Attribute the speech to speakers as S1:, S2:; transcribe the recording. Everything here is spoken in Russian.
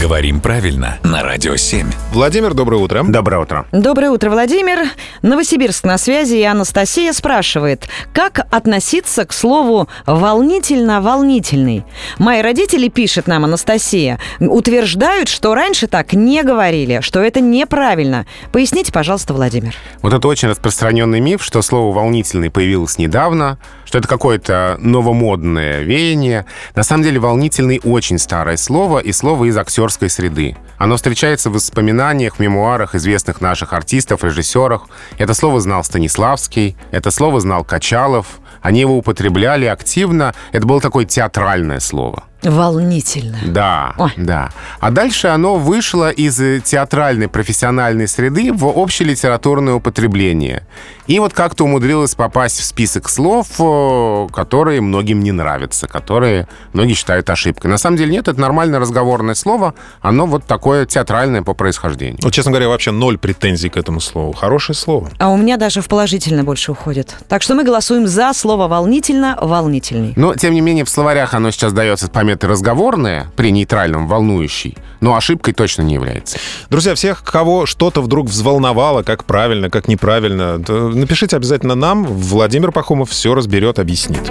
S1: Говорим правильно на Радио 7.
S2: Владимир, доброе утро.
S3: Доброе утро.
S4: Доброе утро, Владимир. Новосибирск на связи, и Анастасия спрашивает, как относиться к слову «волнительно-волнительный». Мои родители, пишет нам Анастасия, утверждают, что раньше так не говорили, что это неправильно. Поясните, пожалуйста, Владимир.
S3: Вот это очень распространенный миф, что слово «волнительный» появилось недавно, что это какое-то новомодное веяние. На самом деле «волнительный» очень старое слово и слово из актерской среды. Оно встречается в воспоминаниях, в мемуарах известных наших артистов, режиссеров. Это слово знал Станиславский, это слово знал Качалов. Они его употребляли активно. Это было такое театральное слово.
S4: Волнительно.
S3: Да,
S4: Ой.
S3: да. А дальше оно вышло из э, театральной профессиональной среды в общелитературное употребление. И вот как-то умудрилось попасть в список слов, э, которые многим не нравятся, которые многие считают ошибкой. На самом деле нет, это нормальное разговорное слово, оно вот такое театральное по происхождению.
S2: Ну, честно говоря, вообще ноль претензий к этому слову. Хорошее слово.
S4: А у меня даже в положительно больше уходит. Так что мы голосуем за слово «волнительно-волнительный».
S3: Но, тем не менее, в словарях оно сейчас дается с пометой «разговорное» при нейтральном «волнующий», но ошибкой точно не является.
S2: Друзья, всех, кого что-то вдруг взволновало, как правильно, как неправильно, напишите обязательно нам. Владимир Пахомов все разберет, объяснит.